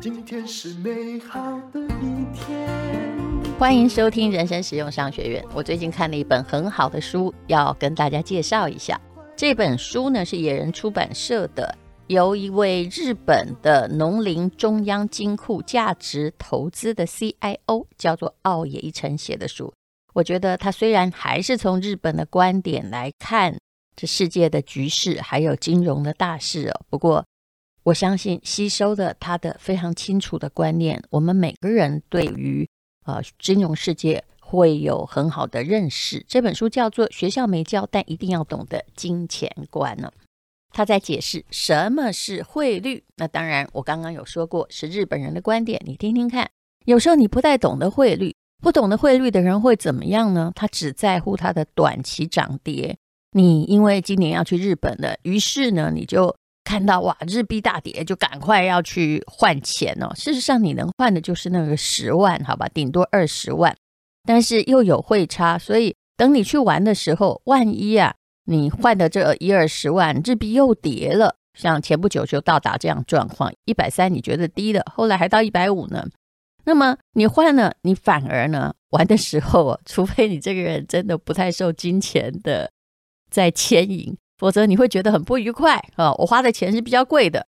今天是美好的一天。欢迎收听人生实用商学院。我最近看了一本很好的书，要跟大家介绍一下。这本书呢是野人出版社的，由一位日本的农林中央金库价值投资的 CIO 叫做奥野一成写的书。我觉得他虽然还是从日本的观点来看。这世界的局势还有金融的大事哦，不过我相信吸收了他的非常清楚的观念，我们每个人对于呃金融世界会有很好的认识。这本书叫做《学校没教但一定要懂的金钱观》呢，他在解释什么是汇率。那当然，我刚刚有说过是日本人的观点，你听听看。有时候你不太懂得汇率，不懂得汇率的人会怎么样呢？他只在乎他的短期涨跌。你因为今年要去日本了，于是呢，你就看到哇，日币大跌，就赶快要去换钱哦。事实上，你能换的就是那个十万，好吧，顶多二十万，但是又有汇差，所以等你去玩的时候，万一啊，你换的这一二十万日币又跌了，像前不久就到达这样状况，一百三你觉得低了，后来还到一百五呢，那么你换了，你反而呢玩的时候，除非你这个人真的不太受金钱的。在牵引，否则你会觉得很不愉快啊！我花的钱是比较贵的。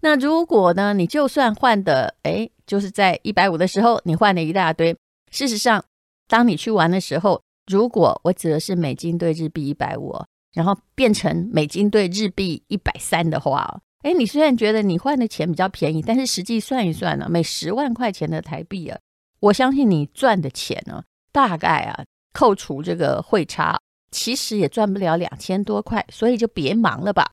那如果呢，你就算换的，哎，就是在一百五的时候，你换了一大堆。事实上，当你去玩的时候，如果我指的是美金兑日币一百五，然后变成美金兑日币一百三的话，哎，你虽然觉得你换的钱比较便宜，但是实际算一算呢，每十万块钱的台币啊，我相信你赚的钱呢，大概啊，扣除这个汇差。其实也赚不了两千多块，所以就别忙了吧。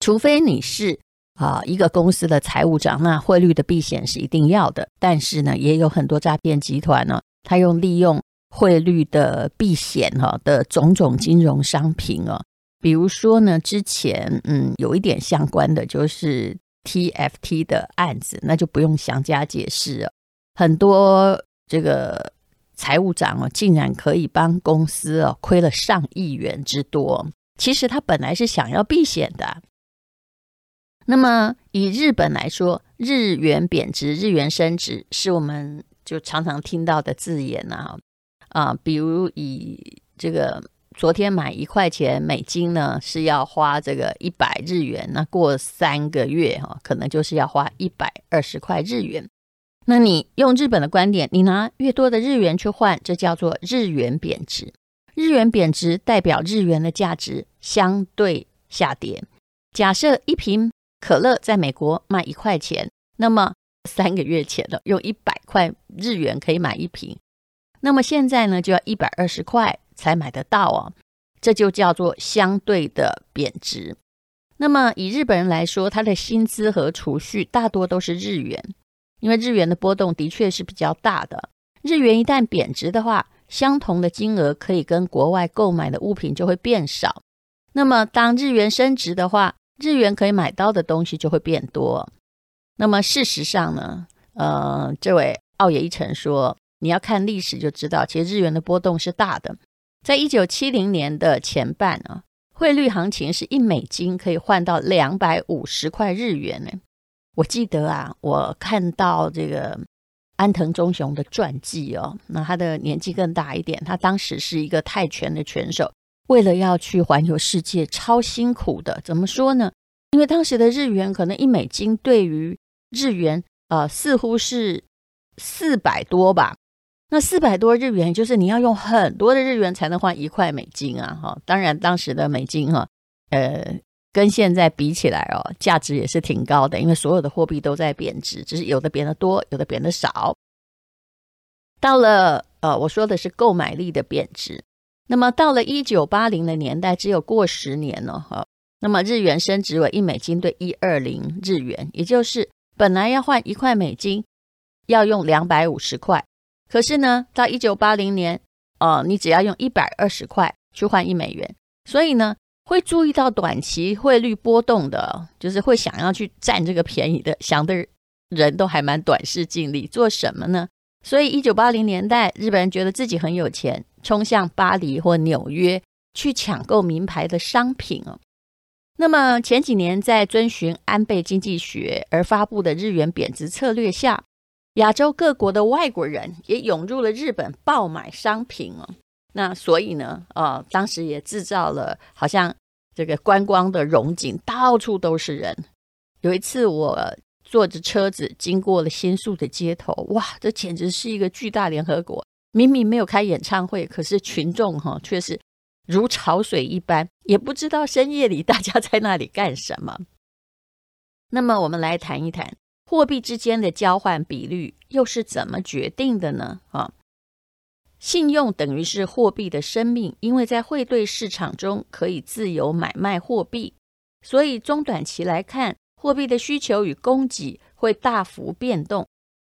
除非你是啊一个公司的财务长，那汇率的避险是一定要的。但是呢，也有很多诈骗集团呢，他用利用汇率的避险哈的种种金融商品哦，比如说呢，之前嗯有一点相关的就是 TFT 的案子，那就不用详加解释了。很多这个。财务长哦，竟然可以帮公司哦亏了上亿元之多。其实他本来是想要避险的。那么以日本来说，日元贬值、日元升值，是我们就常常听到的字眼呐。啊，比如以这个昨天买一块钱美金呢，是要花这个一百日元，那过三个月哈，可能就是要花一百二十块日元。那你用日本的观点，你拿越多的日元去换，这叫做日元贬值。日元贬值代表日元的价值相对下跌。假设一瓶可乐在美国卖一块钱，那么三个月前了，用一百块日元可以买一瓶，那么现在呢就要一百二十块才买得到哦，这就叫做相对的贬值。那么以日本人来说，他的薪资和储蓄大多都是日元，因为日元的波动的确是比较大的。日元一旦贬值的话，相同的金额可以跟国外购买的物品就会变少。那么当日元升值的话，日元可以买到的东西就会变多。那么事实上呢，呃，这位奥野一成说，你要看历史就知道，其实日元的波动是大的。在一九七零年的前半啊，汇率行情是一美金可以换到两百五十块日元呢。我记得啊，我看到这个。安藤忠雄的传记哦，那他的年纪更大一点。他当时是一个泰拳的拳手，为了要去环游世界，超辛苦的。怎么说呢？因为当时的日元可能一美金对于日元，呃，似乎是四百多吧。那四百多日元，就是你要用很多的日元才能换一块美金啊！哈，当然当时的美金哈，呃。跟现在比起来哦，价值也是挺高的，因为所有的货币都在贬值，只是有的贬得多，有的贬得少。到了呃，我说的是购买力的贬值。那么到了一九八零的年代，只有过十年了哈。那么日元升值为一美金兑一二零日元，也就是本来要换一块美金，要用两百五十块，可是呢，到一九八零年，呃，你只要用一百二十块去换一美元，所以呢。会注意到短期汇率波动的，就是会想要去占这个便宜的，想的人都还蛮短视近利。做什么呢？所以一九八零年代，日本人觉得自己很有钱，冲向巴黎或纽约去抢购名牌的商品哦。那么前几年在遵循安倍经济学而发布的日元贬值策略下，亚洲各国的外国人也涌入了日本爆买商品哦。那所以呢，呃，当时也制造了好像这个观光的荣景，到处都是人。有一次我坐着车子经过了新宿的街头，哇，这简直是一个巨大联合国。明明没有开演唱会，可是群众哈却是如潮水一般，也不知道深夜里大家在那里干什么。那么我们来谈一谈货币之间的交换比率又是怎么决定的呢？啊？信用等于是货币的生命，因为在汇兑市场中可以自由买卖货币，所以中短期来看，货币的需求与供给会大幅变动。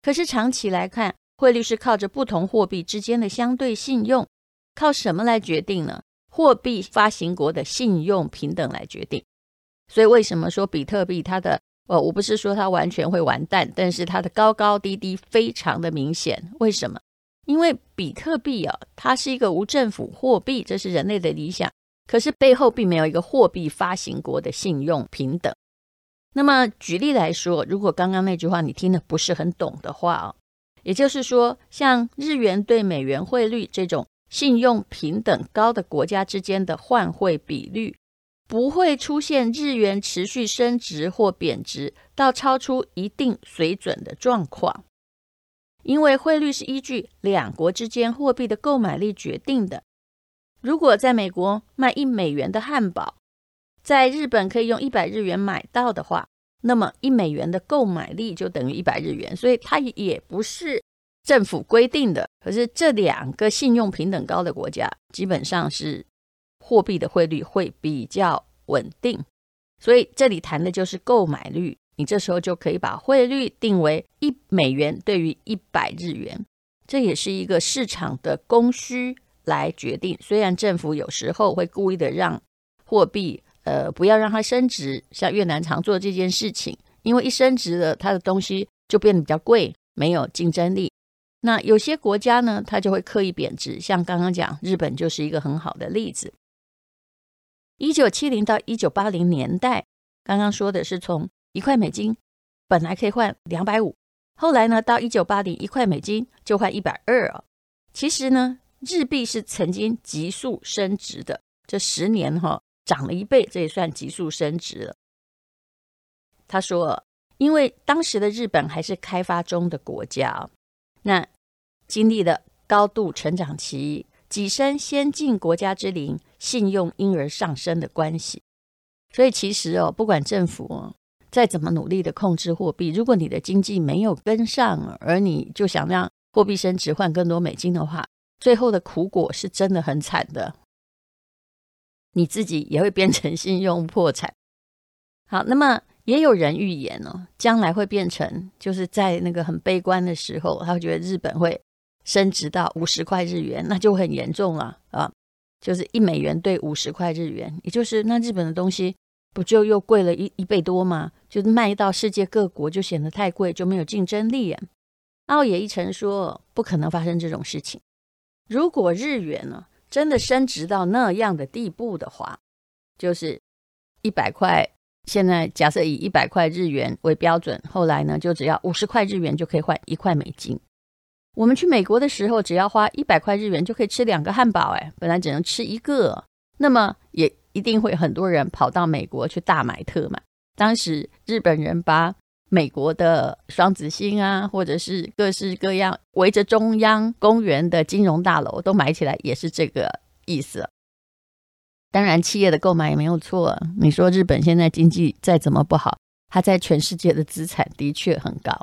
可是长期来看，汇率是靠着不同货币之间的相对信用，靠什么来决定呢？货币发行国的信用平等来决定。所以为什么说比特币它的，呃，我不是说它完全会完蛋，但是它的高高低低非常的明显。为什么？因为比特币啊，它是一个无政府货币，这是人类的理想。可是背后并没有一个货币发行国的信用平等。那么举例来说，如果刚刚那句话你听得不是很懂的话啊，也就是说，像日元对美元汇率这种信用平等高的国家之间的换汇比率，不会出现日元持续升值或贬值到超出一定水准的状况。因为汇率是依据两国之间货币的购买力决定的。如果在美国卖一美元的汉堡，在日本可以用一百日元买到的话，那么一美元的购买力就等于一百日元。所以它也不是政府规定的。可是这两个信用平等高的国家，基本上是货币的汇率会比较稳定。所以这里谈的就是购买率。你这时候就可以把汇率定为一美元对于一百日元，这也是一个市场的供需来决定。虽然政府有时候会故意的让货币呃不要让它升值，像越南常做这件事情，因为一升值了，它的东西就变得比较贵，没有竞争力。那有些国家呢，它就会刻意贬值，像刚刚讲日本就是一个很好的例子。一九七零到一九八零年代，刚刚说的是从。一块美金本来可以换两百五，后来呢，到一九八零，一块美金就换一百二啊。其实呢，日币是曾经急速升值的，这十年哈、哦、涨了一倍，这也算急速升值了。他说，因为当时的日本还是开发中的国家，那经历了高度成长期，跻身先进国家之龄，信用因而上升的关系。所以其实哦，不管政府哦。再怎么努力的控制货币，如果你的经济没有跟上，而你就想让货币升值换更多美金的话，最后的苦果是真的很惨的。你自己也会变成信用破产。好，那么也有人预言哦，将来会变成就是在那个很悲观的时候，他会觉得日本会升值到五十块日元，那就很严重了啊！就是一美元兑五十块日元，也就是那日本的东西不就又贵了一一倍多吗？就是卖到世界各国就显得太贵，就没有竞争力啊。奥野一成说，不可能发生这种事情。如果日元呢真的升值到那样的地步的话，就是一百块。现在假设以一百块日元为标准，后来呢就只要五十块日元就可以换一块美金。我们去美国的时候，只要花一百块日元就可以吃两个汉堡，哎，本来只能吃一个，那么也一定会很多人跑到美国去大买特买。当时日本人把美国的双子星啊，或者是各式各样围着中央公园的金融大楼都买起来，也是这个意思。当然，企业的购买也没有错。你说日本现在经济再怎么不好，它在全世界的资产的确很高。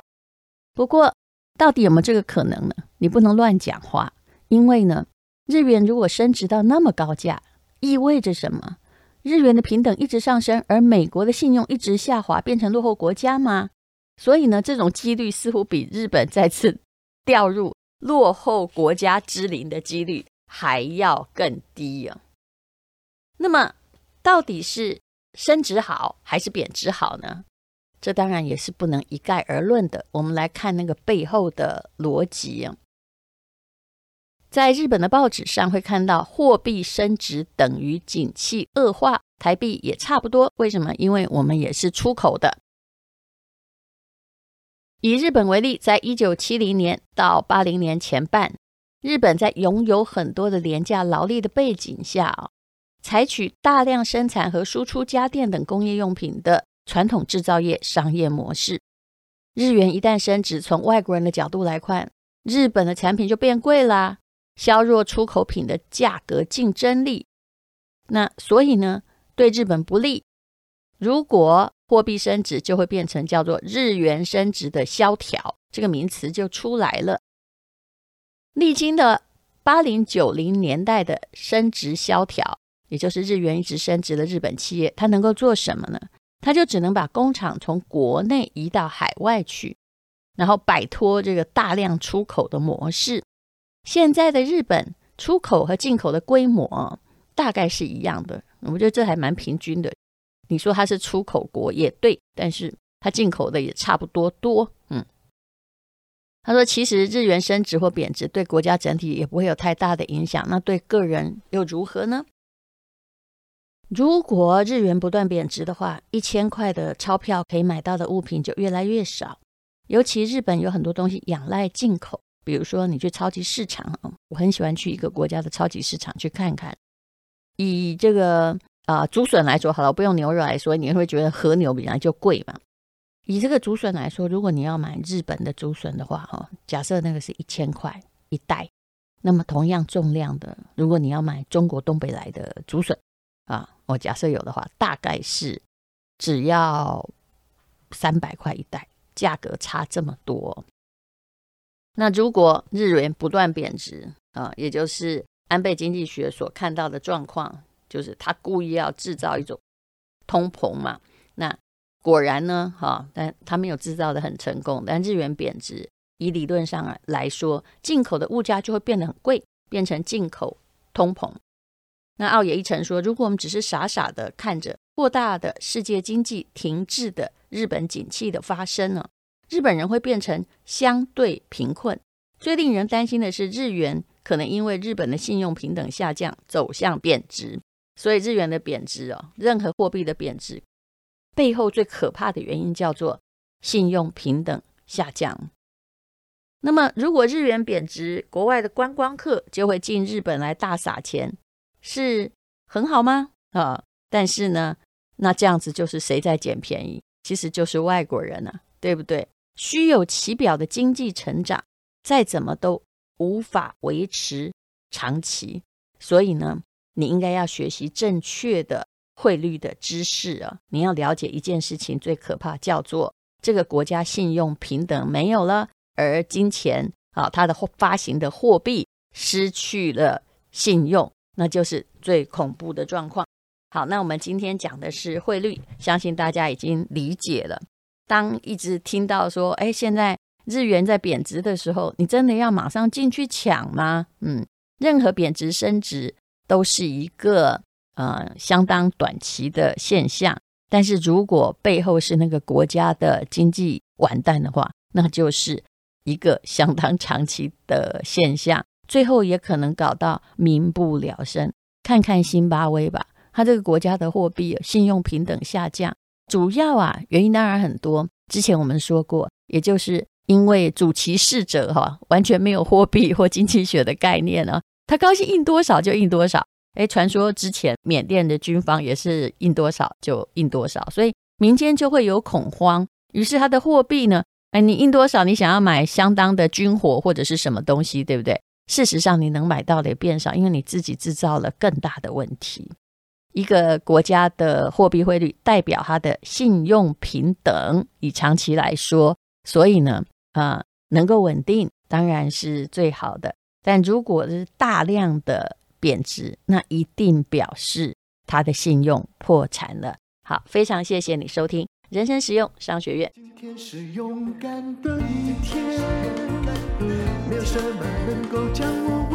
不过，到底有没有这个可能呢？你不能乱讲话，因为呢，日元如果升值到那么高价，意味着什么？日元的平等一直上升，而美国的信用一直下滑，变成落后国家吗？所以呢，这种几率似乎比日本再次掉入落后国家之林的几率还要更低啊。那么，到底是升值好还是贬值好呢？这当然也是不能一概而论的。我们来看那个背后的逻辑。在日本的报纸上会看到，货币升值等于景气恶化，台币也差不多。为什么？因为我们也是出口的。以日本为例，在一九七零年到八零年前半，日本在拥有很多的廉价劳力的背景下采取大量生产和输出家电等工业用品的传统制造业商业模式。日元一旦升值，从外国人的角度来看，日本的产品就变贵啦，削弱出口品的价格竞争力。那所以呢，对日本不利。如果货币升值，就会变成叫做日元升值的萧条，这个名词就出来了。历经的八零九零年代的升值萧条。也就是日元一直升值的日本企业，它能够做什么呢？它就只能把工厂从国内移到海外去，然后摆脱这个大量出口的模式。现在的日本出口和进口的规模大概是一样的，我觉得这还蛮平均的。你说它是出口国也对，但是它进口的也差不多多。嗯，他说，其实日元升值或贬值对国家整体也不会有太大的影响，那对个人又如何呢？如果日元不断贬值的话，一千块的钞票可以买到的物品就越来越少。尤其日本有很多东西仰赖进口，比如说你去超级市场，我很喜欢去一个国家的超级市场去看看。以这个啊、竹笋来说，好了，不用牛肉来说，你会觉得和牛本来就贵嘛。以这个竹笋来说，如果你要买日本的竹笋的话，哈，假设那个是一千块一袋，那么同样重量的，如果你要买中国东北来的竹笋。啊，我假设有的话，大概是只要三百块一袋，价格差这么多。那如果日元不断贬值啊，也就是安倍经济学所看到的状况，就是他故意要制造一种通膨嘛。那果然呢，哈、但他没有制造的很成功。但日元贬值，以理论上来说，进口的物价就会变得很贵，变成进口通膨。那奥野一成说，如果我们只是傻傻的看着扩大的世界经济停滞的日本景气的发生呢，日本人会变成相对贫困。最令人担心的是，日元可能因为日本的信用平等下降走向贬值。所以日元的贬值哦，任何货币的贬值背后最可怕的原因叫做信用平等下降。那么如果日元贬值，国外的观光客就会进日本来大撒钱。是很好吗？啊，但是呢，那这样子就是谁在捡便宜？其实就是外国人啊，对不对？虚有其表的经济成长，再怎么都无法维持长期。所以呢，你应该要学习正确的汇率的知识啊，你要了解一件事情，最可怕叫做这个国家信用平等没有了，而金钱啊，它的发行的货币失去了信用，那就是最恐怖的状况。好，那我们今天讲的是汇率，相信大家已经理解了。当一直听到说，哎，现在日元在贬值的时候，你真的要马上进去抢吗？嗯，任何贬值升值都是一个呃相当短期的现象，但是如果背后是那个国家的经济完蛋的话，那就是一个相当长期的现象，最后也可能搞到民不聊生。看看辛巴威吧，它这个国家的货币信用平等下降。主要啊，原因当然很多。之前我们说过，也就是因为主歧视者哈、完全没有货币或经济学的概念呢、他高兴印多少就印多少。哎，传说之前缅甸的军方也是印多少就印多少，所以民间就会有恐慌。于是他的货币呢，哎，你印多少，你想要买相当的军火或者是什么东西，对不对？事实上，你能买到的也变少，因为你自己制造了更大的问题。一个国家的货币汇率代表它的信用平等，以长期来说，所以呢，啊、能够稳定当然是最好的。但如果是大量的贬值，那一定表示它的信用破产了。好，非常谢谢你收听人生实用商学院。今天是勇敢的一天，没有什么能够将我。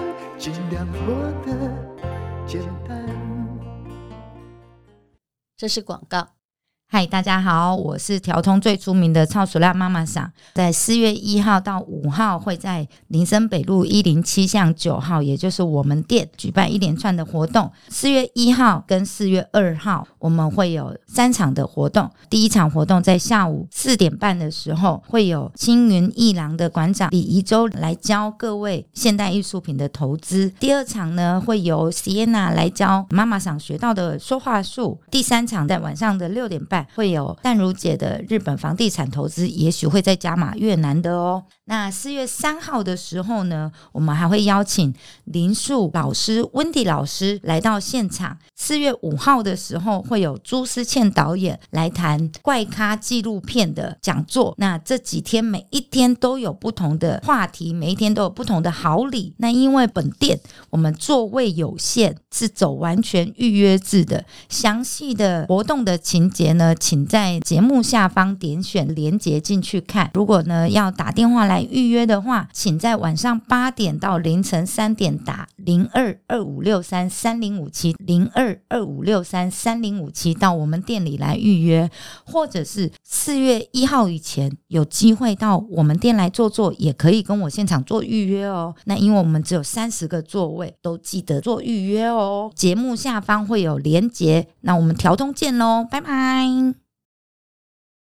尽量活得简单。这是广告。嗨，大家好，我是条通最出名的超塑料妈妈桑，在四月一号到五号会在林森北路一零七巷九号，也就是我们店举办一连串的活动。四月一号跟四月二号，我们会有三场的活动。第一场活动在下午四点半的时候，会有青云艺廊的馆长李宜洲来教各位现代艺术品的投资。第二场呢，会由 Sienna 来教妈妈桑学到的说话术。第三场在晚上的六点半。会有淡如姐的日本房地产投资，也许会再加码越南的哦。那四月三号的时候呢，我们还会邀请林树老师、温迪老师来到现场。四月五号的时候，会有朱思倩导演来谈怪咖纪录片的讲座。那这几天每一天都有不同的话题，每一天都有不同的好礼。那因为本店我们座位有限，是走完全预约制的。详细的活动的情节呢，请在节目下方点选连结进去看。如果呢要打电话来预约的话，请在晚上八点到凌晨三点打零二二五六三三零五七零二二五六三三零五七到我们店里来预约，或者是四月一号以前有机会到我们店来坐坐，也可以跟我现场做预约哦。那因为我们只有三十个座位，都记得做预约哦。节目下方会有连结，那我们条通见喽，拜拜。